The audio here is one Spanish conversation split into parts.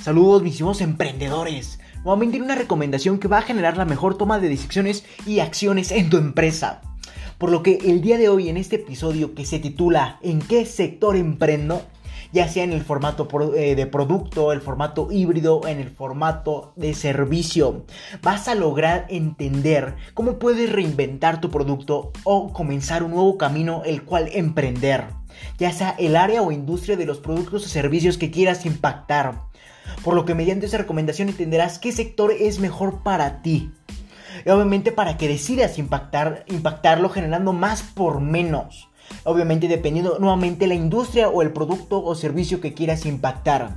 Saludos mis emprendedores. Nuevamente una recomendación que va a generar la mejor toma de decisiones y acciones en tu empresa. Por lo que el día de hoy en este episodio que se titula ¿En qué sector emprendo? ya sea en el formato eh, de producto, el formato híbrido, en el formato de servicio. Vas a lograr entender cómo puedes reinventar tu producto o comenzar un nuevo camino el cual emprender, ya sea el área o industria de los productos o servicios que quieras impactar. Por lo que mediante esa recomendación entenderás qué sector es mejor para ti. Obviamente para que decidas impactar, impactarlo generando más por menos. Obviamente dependiendo nuevamente la industria o el producto o servicio que quieras impactar.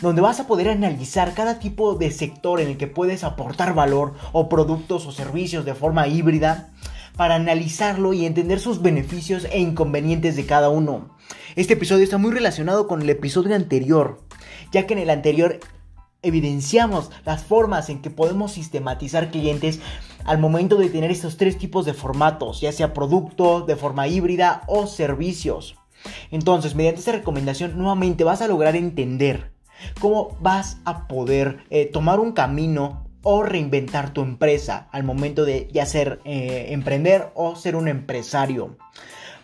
Donde vas a poder analizar cada tipo de sector en el que puedes aportar valor o productos o servicios de forma híbrida para analizarlo y entender sus beneficios e inconvenientes de cada uno. Este episodio está muy relacionado con el episodio anterior, ya que en el anterior evidenciamos las formas en que podemos sistematizar clientes al momento de tener estos tres tipos de formatos, ya sea producto, de forma híbrida o servicios. Entonces, mediante esta recomendación, nuevamente vas a lograr entender cómo vas a poder eh, tomar un camino o reinventar tu empresa al momento de ya ser eh, emprender o ser un empresario.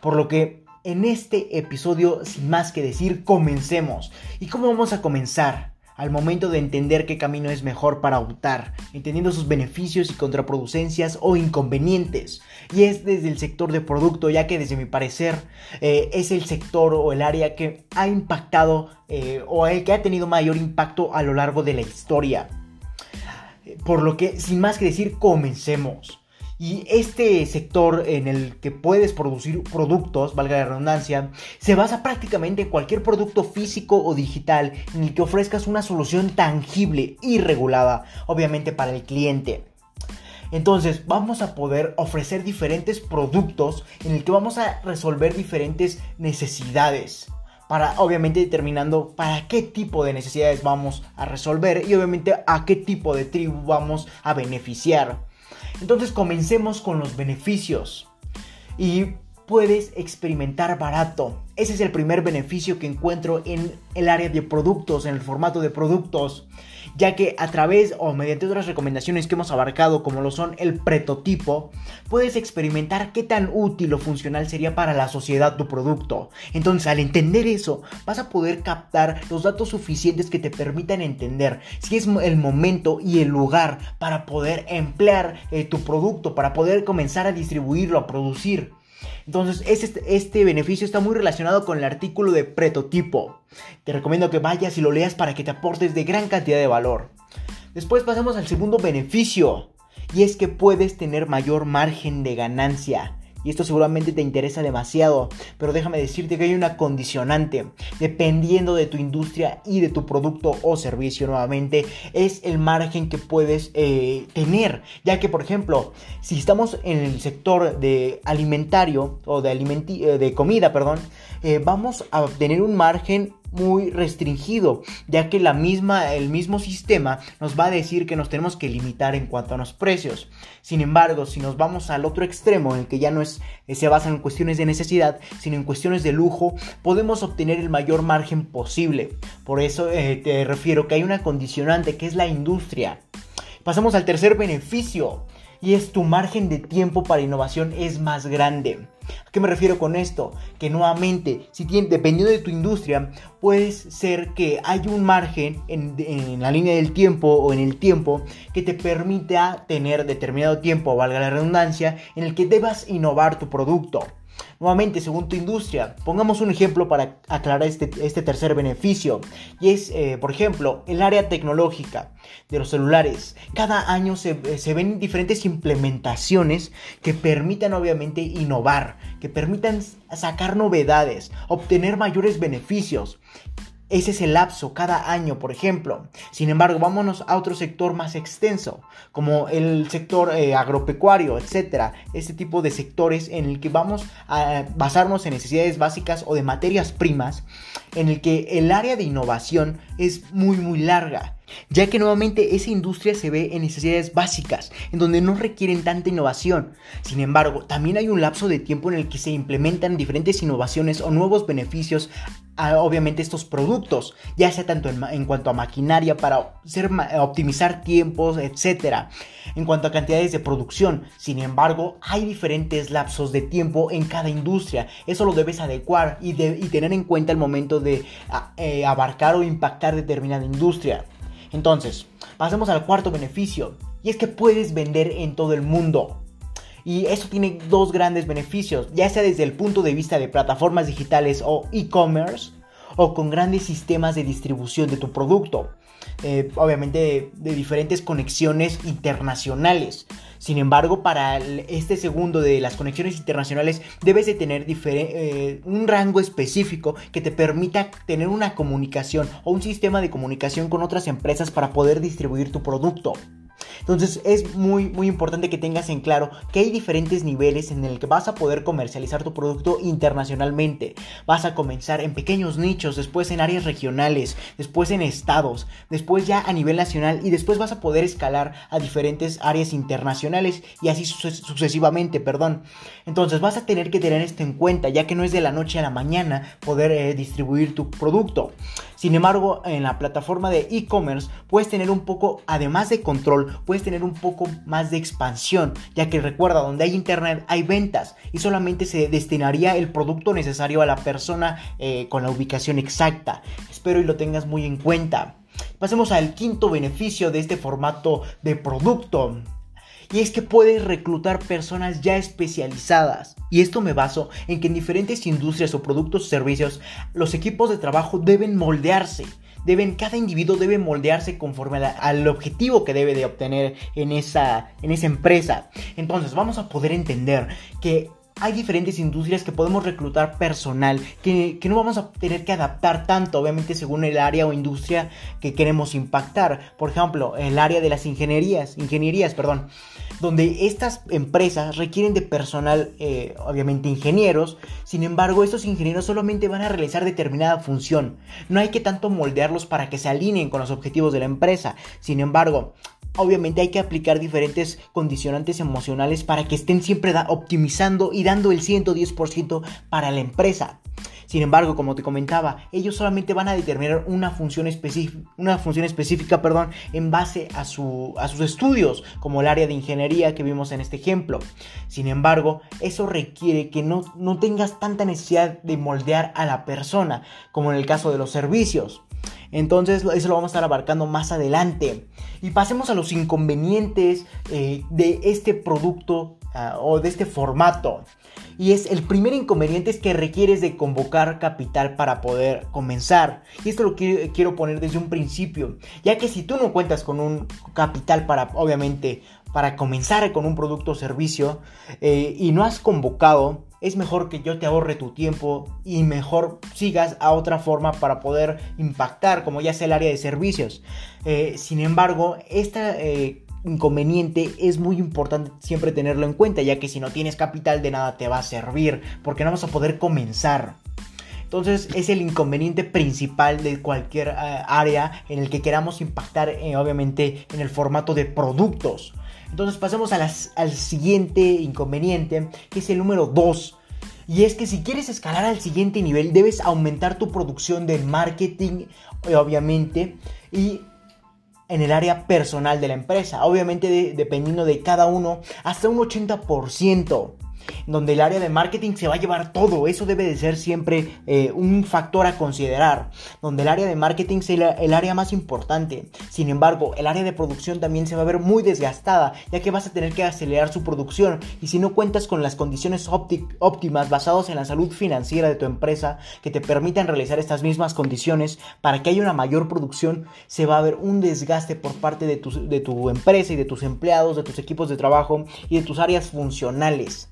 Por lo que en este episodio, sin más que decir, comencemos. ¿Y cómo vamos a comenzar? al momento de entender qué camino es mejor para optar, entendiendo sus beneficios y contraproducencias o inconvenientes. Y es desde el sector de producto, ya que desde mi parecer eh, es el sector o el área que ha impactado eh, o el que ha tenido mayor impacto a lo largo de la historia. Por lo que, sin más que decir, comencemos. Y este sector en el que puedes producir productos, valga la redundancia, se basa prácticamente en cualquier producto físico o digital en el que ofrezcas una solución tangible y regulada, obviamente para el cliente. Entonces vamos a poder ofrecer diferentes productos en el que vamos a resolver diferentes necesidades. Para obviamente determinando para qué tipo de necesidades vamos a resolver y obviamente a qué tipo de tribu vamos a beneficiar. Entonces comencemos con los beneficios. Y puedes experimentar barato. Ese es el primer beneficio que encuentro en el área de productos, en el formato de productos ya que a través o mediante otras recomendaciones que hemos abarcado como lo son el prototipo, puedes experimentar qué tan útil o funcional sería para la sociedad tu producto. Entonces al entender eso, vas a poder captar los datos suficientes que te permitan entender si es el momento y el lugar para poder emplear eh, tu producto, para poder comenzar a distribuirlo, a producir. Entonces, este, este, beneficio está muy relacionado con el artículo de prototipo. Te recomiendo que vayas y lo leas para que te aportes de gran cantidad de valor. Después pasamos al segundo beneficio, y es que puedes tener mayor margen de ganancia y esto seguramente te interesa demasiado, pero déjame decirte que hay una condicionante, dependiendo de tu industria y de tu producto o servicio nuevamente, es el margen que puedes eh, tener, ya que por ejemplo, si estamos en el sector de alimentario o de, eh, de comida, perdón, eh, vamos a obtener un margen muy restringido, ya que la misma, el mismo sistema nos va a decir que nos tenemos que limitar en cuanto a los precios. Sin embargo, si nos vamos al otro extremo, en el que ya no es, eh, se basa en cuestiones de necesidad, sino en cuestiones de lujo, podemos obtener el mayor margen posible. Por eso eh, te refiero que hay una condicionante que es la industria. Pasamos al tercer beneficio y es tu margen de tiempo para innovación es más grande. ¿A qué me refiero con esto? Que nuevamente, si dependiendo de tu industria, puede ser que hay un margen en, en, la línea del tiempo o en el tiempo que te permita tener determinado tiempo, valga la redundancia, en el que debas innovar tu producto. Nuevamente, según tu industria, pongamos un ejemplo para aclarar este, este tercer beneficio. Y es, eh, por ejemplo, el área tecnológica de los celulares. Cada año se, eh, se ven diferentes implementaciones que permitan obviamente innovar, que permitan sacar novedades, obtener mayores beneficios. Ese es el lapso cada año, por ejemplo. Sin embargo, vámonos a otro sector más extenso, como el sector eh, agropecuario, etcétera. Este tipo de sectores en el que vamos a basarnos en necesidades básicas o de materias primas, en el que el área de innovación es muy muy larga ya que nuevamente esa industria se ve en necesidades básicas, en donde no requieren tanta innovación. Sin embargo, también hay un lapso de tiempo en el que se implementan diferentes innovaciones o nuevos beneficios a, obviamente estos productos, ya sea tanto en, cuanto a maquinaria para optimizar tiempos, etc. En cuanto a cantidades de producción, sin embargo, hay diferentes lapsos de tiempo en cada industria. Eso lo debes adecuar y, tener en cuenta el momento de eh, abarcar o impactar determinada industria. Entonces, pasemos al cuarto beneficio, y es que puedes vender en todo el mundo. Y eso tiene dos grandes beneficios, ya sea desde el punto de vista de plataformas digitales o e-commerce, o con grandes sistemas de distribución de tu producto. Eh, obviamente de, diferentes conexiones internacionales. Sin embargo, para este segundo de las conexiones internacionales debes de tener eh, un rango específico que te permita tener una comunicación o un sistema de comunicación con otras empresas para poder distribuir tu producto. Entonces es muy muy importante que tengas en claro que hay diferentes niveles en el que vas a poder comercializar tu producto internacionalmente. Vas a comenzar en pequeños nichos, después en áreas regionales, después en estados, después ya a nivel nacional y después vas a poder escalar a diferentes áreas internacionales y así sucesivamente, perdón. Entonces vas a tener que tener esto en cuenta ya que no es de la noche a la mañana poder eh, distribuir tu producto. Sin embargo, en la plataforma de e-commerce puedes tener un poco, además de control, puedes tener un poco más de expansión, ya que recuerda, donde hay internet hay ventas y solamente se destinaría el producto necesario a la persona eh, con la ubicación exacta. Espero y lo tengas muy en cuenta. Pasemos al quinto beneficio de este formato de producto y es que puedes reclutar personas ya especializadas. Y esto me baso en que en diferentes industrias o productos o servicios los equipos de trabajo deben moldearse. Deben, cada individuo debe moldearse conforme al objetivo que debe de obtener en esa, en esa empresa. Entonces vamos a poder entender que hay diferentes industrias que podemos reclutar personal, que, no vamos a tener que adaptar tanto, obviamente según el área o industria que queremos impactar. Por ejemplo, el área de las ingenierías, ingenierías, perdón, donde estas empresas requieren de personal, eh, obviamente ingenieros, sin embargo, estos ingenieros solamente van a realizar determinada función. No hay que tanto moldearlos para que se alineen con los objetivos de la empresa. Sin embargo, obviamente hay que aplicar diferentes condicionantes emocionales para que estén siempre optimizando y dando el 110% para la empresa. Sin embargo, como te comentaba, ellos solamente van a determinar una función, específica, en base a, su, a sus estudios, como el área de ingeniería que vimos en este ejemplo. Sin embargo, eso requiere que no tengas tanta necesidad de moldear a la persona, como en el caso de los servicios. Entonces eso lo vamos a estar abarcando más adelante. Y pasemos a los inconvenientes eh, de este producto ah, o de este formato. Y es el primer inconveniente es que requieres de convocar capital para poder comenzar. Y esto lo quiero, poner desde un principio. Ya que si tú no cuentas con un capital para, obviamente, para comenzar con un producto o servicio eh, y no has convocado, es mejor que yo te ahorre tu tiempo y mejor sigas a otra forma para poder impactar, como ya sea el área de servicios. Eh, sin embargo, este inconveniente es muy importante siempre tenerlo en cuenta, ya que si no tienes capital de nada te va a servir, porque no vas a poder comenzar. Entonces es el inconveniente principal de cualquier área en el que queramos impactar, obviamente, en el formato de productos. Entonces pasemos al siguiente inconveniente, que es el número 2. Y es que si quieres escalar al siguiente nivel, debes aumentar tu producción de marketing, obviamente, y en el área personal de la empresa. Obviamente dependiendo de cada uno, hasta un 80% donde el área de marketing se va a llevar todo. Eso debe de ser siempre eh, un factor a considerar, donde el área de marketing sea el área más importante. Sin embargo, el área de producción también se va a ver muy desgastada, ya que vas a tener que acelerar su producción y si no cuentas con las condiciones óptimas basadas en la salud financiera de tu empresa que te permitan realizar estas mismas condiciones para que haya una mayor producción, se va a ver un desgaste por parte de de tu empresa y de tus empleados, de tus equipos de trabajo y de tus áreas funcionales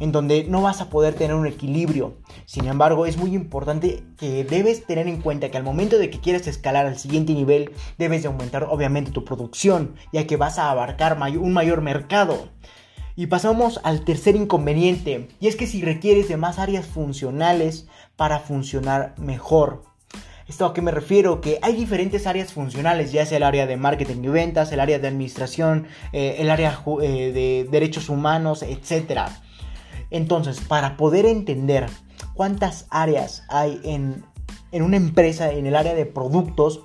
en donde no vas a poder tener un equilibrio. Sin embargo, es muy importante que debes tener en cuenta que al momento de que quieres escalar al siguiente nivel, debes de aumentar obviamente tu producción, ya que vas a abarcar un mayor mercado. Y pasamos al tercer inconveniente, y es que si requieres de más áreas funcionales para funcionar mejor. ¿Esto a qué me refiero? Que hay diferentes áreas funcionales, ya sea el área de marketing y ventas, el área de administración, eh, el área eh, de derechos humanos, etc. Entonces, para poder entender cuántas áreas hay en, en una empresa, en el área de productos,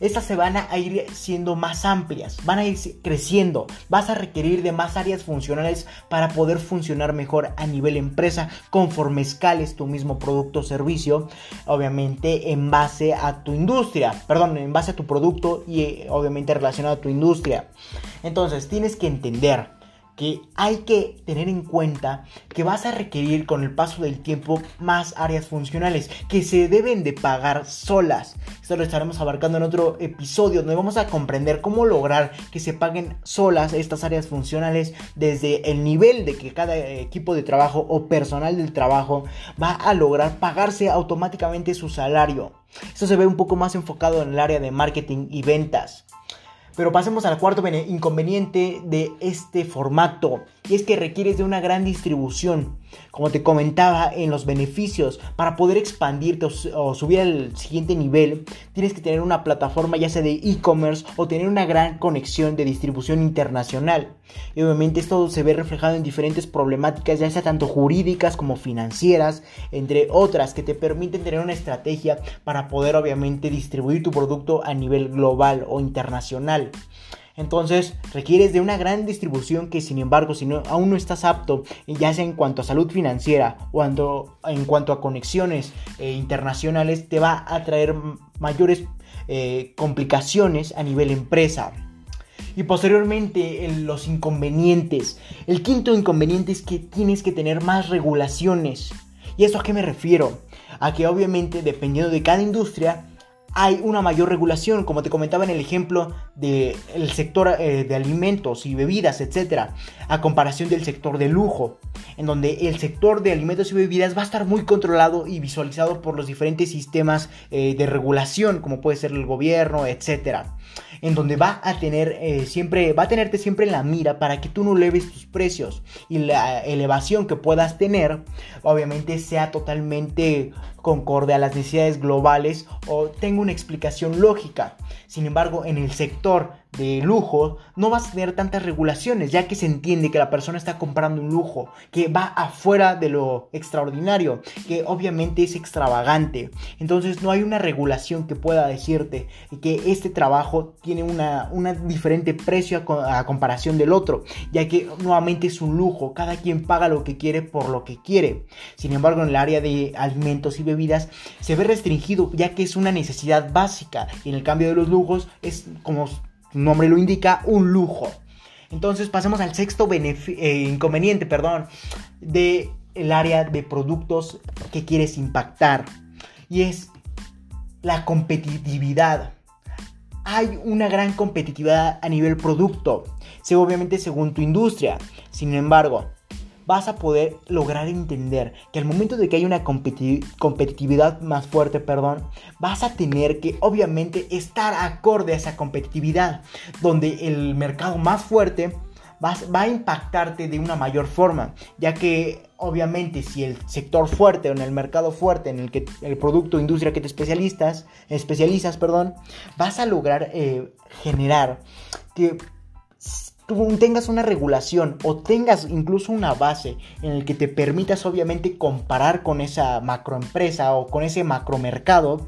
estas se van a ir siendo más amplias, van a ir creciendo, vas a requerir de más áreas funcionales para poder funcionar mejor a nivel empresa conforme escales tu mismo producto o servicio, obviamente en base a tu industria, perdón, en base a tu producto y eh, obviamente relacionado a tu industria. Entonces tienes que entender que hay que tener en cuenta que vas a requerir con el paso del tiempo más áreas funcionales que se deben de pagar solas. Esto lo estaremos abarcando en otro episodio donde vamos a comprender cómo lograr que se paguen solas estas áreas funcionales desde el nivel de que cada equipo de trabajo o personal del trabajo va a lograr pagarse automáticamente su salario. Esto se ve un poco más enfocado en el área de marketing y ventas. Pero pasemos al cuarto inconveniente de este formato y es que requieres de una gran distribución. Como te comentaba en los beneficios, para poder expandirte o, subir al siguiente nivel, tienes que tener una plataforma ya sea de e-commerce o tener una gran conexión de distribución internacional. Y obviamente esto se ve reflejado en diferentes problemáticas, ya sea tanto jurídicas como financieras, entre otras, que te permiten tener una estrategia para poder obviamente distribuir tu producto a nivel global o internacional. Entonces requieres de una gran distribución que sin embargo si no, aún no estás apto, ya sea en cuanto a salud financiera o en cuanto a conexiones eh, internacionales, te va a traer mayores eh, complicaciones a nivel empresa. Y posteriormente los inconvenientes. El quinto inconveniente es que tienes que tener más regulaciones. ¿Y eso a qué me refiero? A que obviamente dependiendo de cada industria, hay una mayor regulación, como te comentaba en el ejemplo del sector eh, de alimentos y bebidas, etcétera, a comparación del sector de lujo, en donde el sector de alimentos y bebidas va a estar muy controlado y visualizado por los diferentes sistemas eh, de regulación, como puede ser el gobierno, etcétera en donde va a tener eh, siempre, va a tenerte siempre en la mira para que tú no eleves tus precios y la elevación que puedas tener, obviamente sea totalmente concorde a las necesidades globales o tenga una explicación lógica. Sin embargo, en el sector de lujo, no vas a tener tantas regulaciones, ya que se entiende que la persona está comprando un lujo que va afuera de lo extraordinario, que obviamente es extravagante. Entonces no hay una regulación que pueda decirte que este trabajo tiene una, una diferente precio a, a comparación del otro, ya que nuevamente es un lujo, cada quien paga lo que quiere por lo que quiere. Sin embargo, en el área de alimentos y bebidas se ve restringido, ya que es una necesidad básica, y en el cambio de los lujos es como nombre lo indica, un lujo. Entonces pasemos al sexto eh, inconveniente, perdón, del el área de productos que quieres impactar. Y es la competitividad. Hay una gran competitividad a nivel producto, obviamente según tu industria. Sin embargo, vas a poder lograr entender que al momento de que hay una competitividad más fuerte, perdón, vas a tener que obviamente estar acorde a esa competitividad, donde el mercado más fuerte va, a impactarte de una mayor forma, ya que obviamente si el sector fuerte o en el mercado fuerte en el que el producto o industria que te especialistas, especializas, perdón, vas a lograr eh, generar que tú tengas una regulación o tengas incluso una base en el que te permitas obviamente comparar con esa macroempresa o con ese macromercado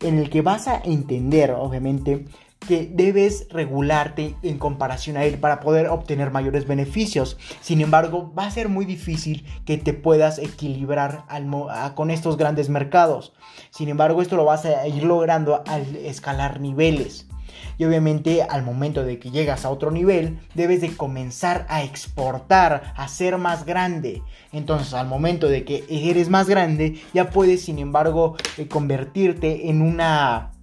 en el que vas a entender obviamente que debes regularte en comparación a él para poder obtener mayores beneficios. Sin embargo, va a ser muy difícil que te puedas equilibrar con estos grandes mercados. Sin embargo, esto lo vas a ir logrando al escalar niveles. Y obviamente al momento de que llegas a otro nivel, debes de comenzar a exportar, a ser más grande. Entonces al momento de que eres más grande, ya puedes sin embargo eh, convertirte en una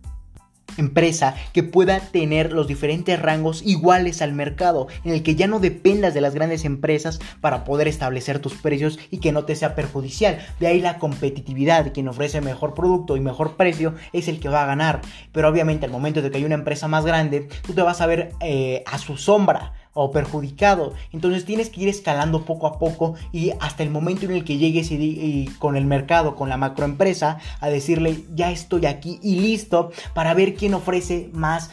empresa que pueda tener los diferentes rangos iguales al mercado, en el que ya no dependas de las grandes empresas para poder establecer tus precios y que no te sea perjudicial. De ahí la competitividad, quien ofrece mejor producto y mejor precio es el que va a ganar. Pero obviamente al momento de que hay una empresa más grande, tú te vas a ver eh, a su sombra o perjudicado. Entonces tienes que ir escalando poco a poco y hasta el momento en el que llegues y, con el mercado, con la macroempresa, a decirle ya estoy aquí y listo para ver quién ofrece más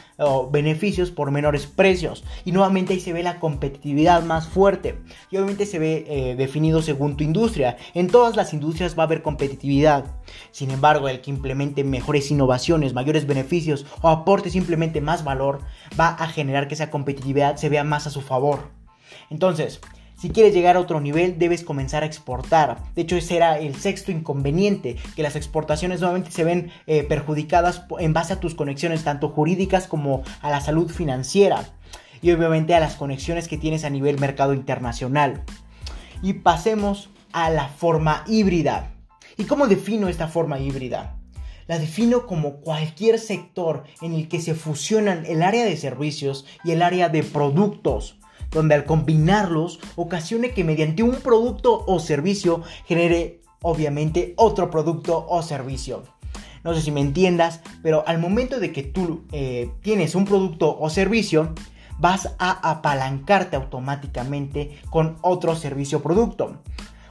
beneficios por menores precios. Y nuevamente ahí se ve la competitividad más fuerte. Y obviamente se ve eh, definido según tu industria. En todas las industrias va a haber competitividad. Sin embargo, el que implemente mejores innovaciones, mayores beneficios o aporte simplemente más valor, va a generar que esa competitividad se vea más a su favor. Entonces, si quieres llegar a otro nivel, debes comenzar a exportar. De hecho, ese era el sexto inconveniente, que las exportaciones nuevamente se ven eh, perjudicadas en base a tus conexiones, tanto jurídicas como a la salud financiera. Y obviamente a las conexiones que tienes a nivel mercado internacional. Y pasemos a la forma híbrida. ¿Y cómo defino esta forma híbrida? La defino como cualquier sector en el que se fusionan el área de servicios y el área de productos donde al combinarlos ocasione que mediante un producto o servicio genere obviamente otro producto o servicio. No sé si me entiendas, pero al momento de que tú eh, tienes un producto o servicio, vas a apalancarte automáticamente con otro servicio o producto.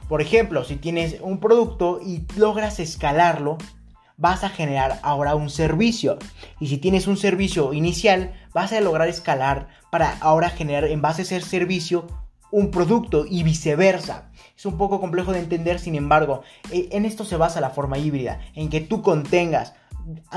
Por ejemplo, si tienes un producto y logras escalarlo, vas a generar ahora un servicio. Y si tienes un servicio inicial, vas a lograr escalar para ahora generar en base a ese servicio un producto y viceversa. Es un poco complejo de entender, sin embargo, eh, en esto se basa la forma híbrida, en que tú contengas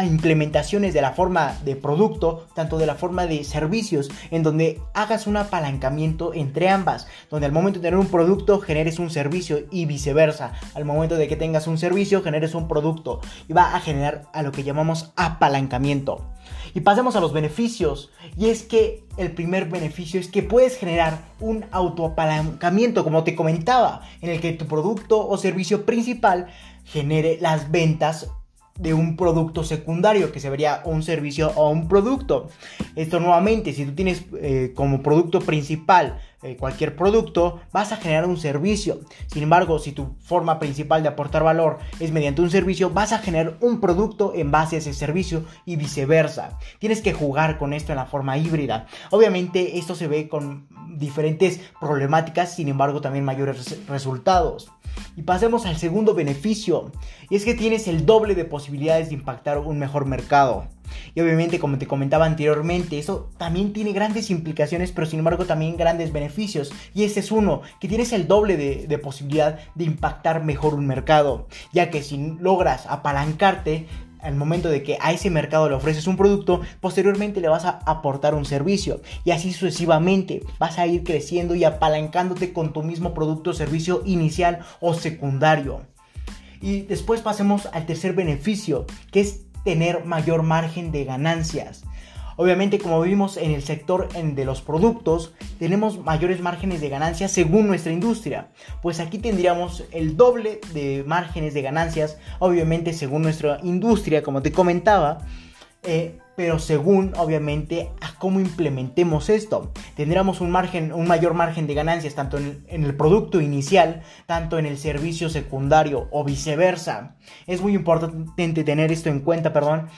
implementaciones de la forma de producto, tanto de la forma de servicios, en donde hagas un apalancamiento entre ambas, donde al momento de tener un producto generes un servicio y viceversa, al momento de que tengas un servicio generes un producto y va a generar a lo que llamamos apalancamiento. Y pasemos a los beneficios. Y es que el primer beneficio es que puedes generar un autoapalancamiento, como te comentaba, en el que tu producto o servicio principal genere las ventas de un producto secundario, que se vería un servicio o un producto. Esto nuevamente, si tú tienes eh, como producto principal eh, cualquier producto, vas a generar un servicio. Sin embargo, si tu forma principal de aportar valor es mediante un servicio, vas a generar un producto en base a ese servicio y viceversa. Tienes que jugar con esto en la forma híbrida. Obviamente esto se ve con diferentes problemáticas, sin embargo también mayores resultados. Y pasemos al segundo beneficio, y es que tienes el doble de posibilidades de impactar un mejor mercado. Y obviamente, como te comentaba anteriormente, eso también tiene grandes implicaciones, pero sin embargo también grandes beneficios. Y ese es uno, que tienes el doble de, de posibilidad de impactar mejor un mercado, ya que si logras apalancarte, al momento de que a ese mercado le ofreces un producto, posteriormente le vas a aportar un servicio y así sucesivamente vas a ir creciendo y apalancándote con tu mismo producto o servicio inicial o secundario. Y después pasemos al tercer beneficio, que es tener mayor margen de ganancias. Obviamente, como vimos en el sector de los productos, tenemos mayores márgenes de ganancias según nuestra industria. Pues aquí tendríamos el doble de márgenes de ganancias, obviamente según nuestra industria, como te comentaba. Eh, pero según obviamente a cómo implementemos esto. Tendríamos un margen, un mayor margen de ganancias tanto en, en, el producto inicial, tanto en el servicio secundario o viceversa. Es muy importante tener esto en cuenta, perdón,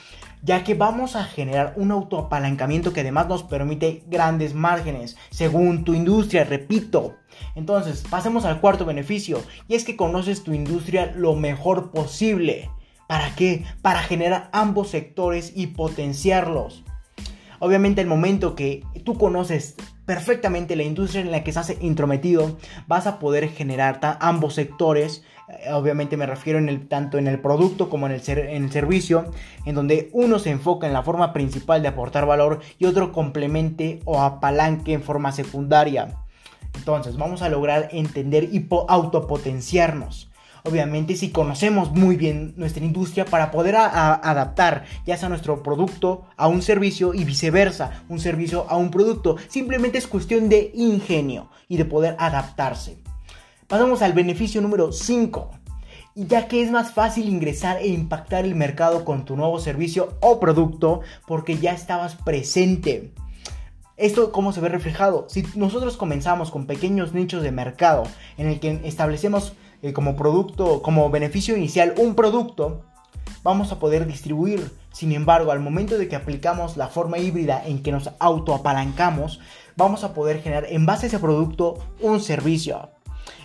ya que vamos a generar un autoapalancamiento que además nos permite grandes márgenes, según tu industria, repito. Entonces, pasemos al cuarto beneficio, y es que conoces tu industria lo mejor posible. ¿Para qué? Para generar ambos sectores y potenciarlos. Obviamente el momento que tú conoces perfectamente la industria en la que estás intrometido, vas a poder generar ambos sectores obviamente me refiero en el, tanto en el producto como en el, en el servicio, en donde uno se enfoca en la forma principal de aportar valor y otro complemente o apalanque en forma secundaria. Entonces vamos a lograr entender y autopotenciarnos. Obviamente si conocemos muy bien nuestra industria para poder adaptar ya sea nuestro producto a un servicio y viceversa, un servicio a un producto. Simplemente es cuestión de ingenio y de poder adaptarse. Pasamos al beneficio número 5. Ya que es más fácil ingresar e impactar el mercado con tu nuevo servicio o producto porque ya estabas presente. ¿Esto cómo se ve reflejado? Si nosotros comenzamos con pequeños nichos de mercado en el que establecemos eh, como producto, como beneficio inicial un producto, vamos a poder distribuir. Sin embargo, al momento de que aplicamos la forma híbrida en que nos autoapalancamos, vamos a poder generar en base a ese producto un servicio.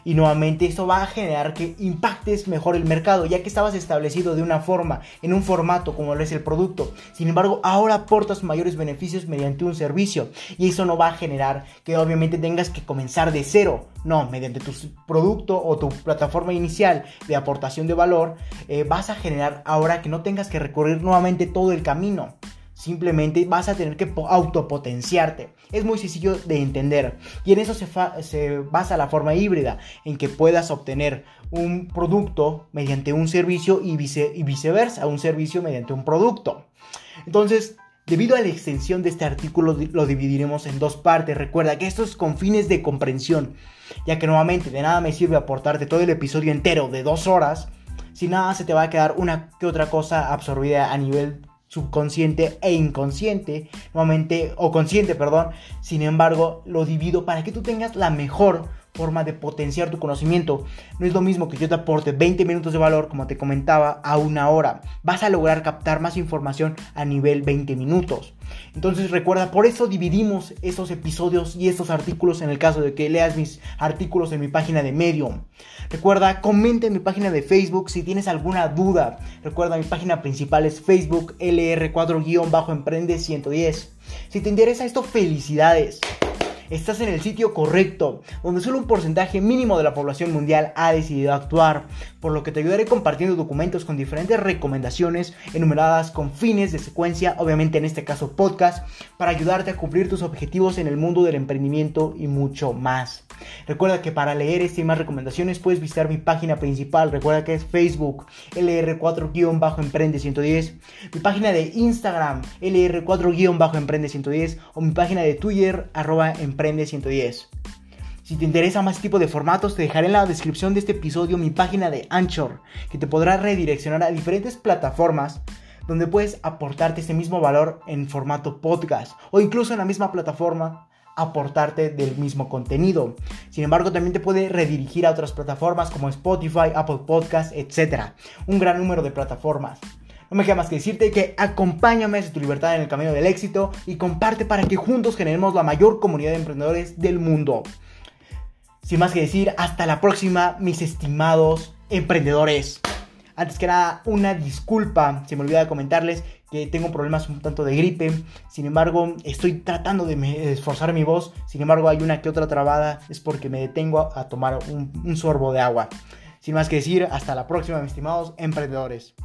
Y nuevamente esto va a generar que impactes mejor el mercado, ya que estabas establecido de una forma, en un formato como lo es el producto. Sin embargo, ahora aportas mayores beneficios mediante un servicio. Y eso no va a generar que obviamente tengas que comenzar de cero. No, mediante tu producto o tu plataforma inicial de aportación de valor, eh, vas a generar ahora que no tengas que recorrer nuevamente todo el camino. Simplemente vas a tener que autopotenciarte. Es muy sencillo de entender. Y en eso se, se, basa la forma híbrida, en que puedas obtener un producto mediante un servicio y, y viceversa, un servicio mediante un producto. Entonces, Debido a la extensión de este artículo lo dividiremos en dos partes. Recuerda que esto es con fines de comprensión, ya que nuevamente de nada me sirve aportarte todo el episodio entero de dos horas si nada se te va a quedar una que otra cosa absorbida a nivel subconsciente e inconsciente, nuevamente, o consciente, perdón. Sin embargo, lo divido para que tú tengas la mejor forma de potenciar tu conocimiento. No es lo mismo que yo te aporte 20 minutos de valor, como te comentaba, a una hora. Vas a lograr captar más información a nivel 20 minutos. Entonces recuerda, por eso dividimos estos episodios y estos artículos en el caso de que leas mis artículos en mi página de Medium. Recuerda, comenta en mi página de Facebook si tienes alguna duda. Recuerda, mi página principal es Facebook LR4-Emprende 110. Si te interesa esto, felicidades estás en el sitio correcto, donde solo un porcentaje mínimo de la población mundial ha decidido actuar, por lo que te ayudaré compartiendo documentos con diferentes recomendaciones enumeradas con fines de secuencia, obviamente en este caso podcast, para ayudarte a cumplir tus objetivos en el mundo del emprendimiento y mucho más. Recuerda que para leer este y más recomendaciones puedes visitar mi página principal, recuerda que es Facebook LR4-Emprende 110, mi página de Instagram LR4-Emprende 110 o mi página de Twitter arroba Emprende 110. Si te interesa más tipo de formatos, te dejaré en la descripción de este episodio mi página de Anchor, que te podrá redireccionar a diferentes plataformas donde puedes aportarte ese mismo valor en formato podcast o incluso en la misma plataforma aportarte del mismo contenido. Sin embargo, también te puede redirigir a otras plataformas como Spotify, Apple Podcasts, etc. Un gran número de plataformas. No me queda más que decirte que acompáñame hacia tu libertad en el camino del éxito y comparte para que juntos generemos la mayor comunidad de emprendedores del mundo. Sin más que decir, hasta la próxima, mis estimados emprendedores. Antes que nada, una disculpa, se me olvidaba comentarles que tengo problemas un tanto de gripe. Sin embargo, estoy tratando de esforzar mi voz. Sin embargo, hay una que otra trabada. Es porque me detengo a tomar un sorbo de agua. Sin más que decir, hasta la próxima, mis estimados emprendedores.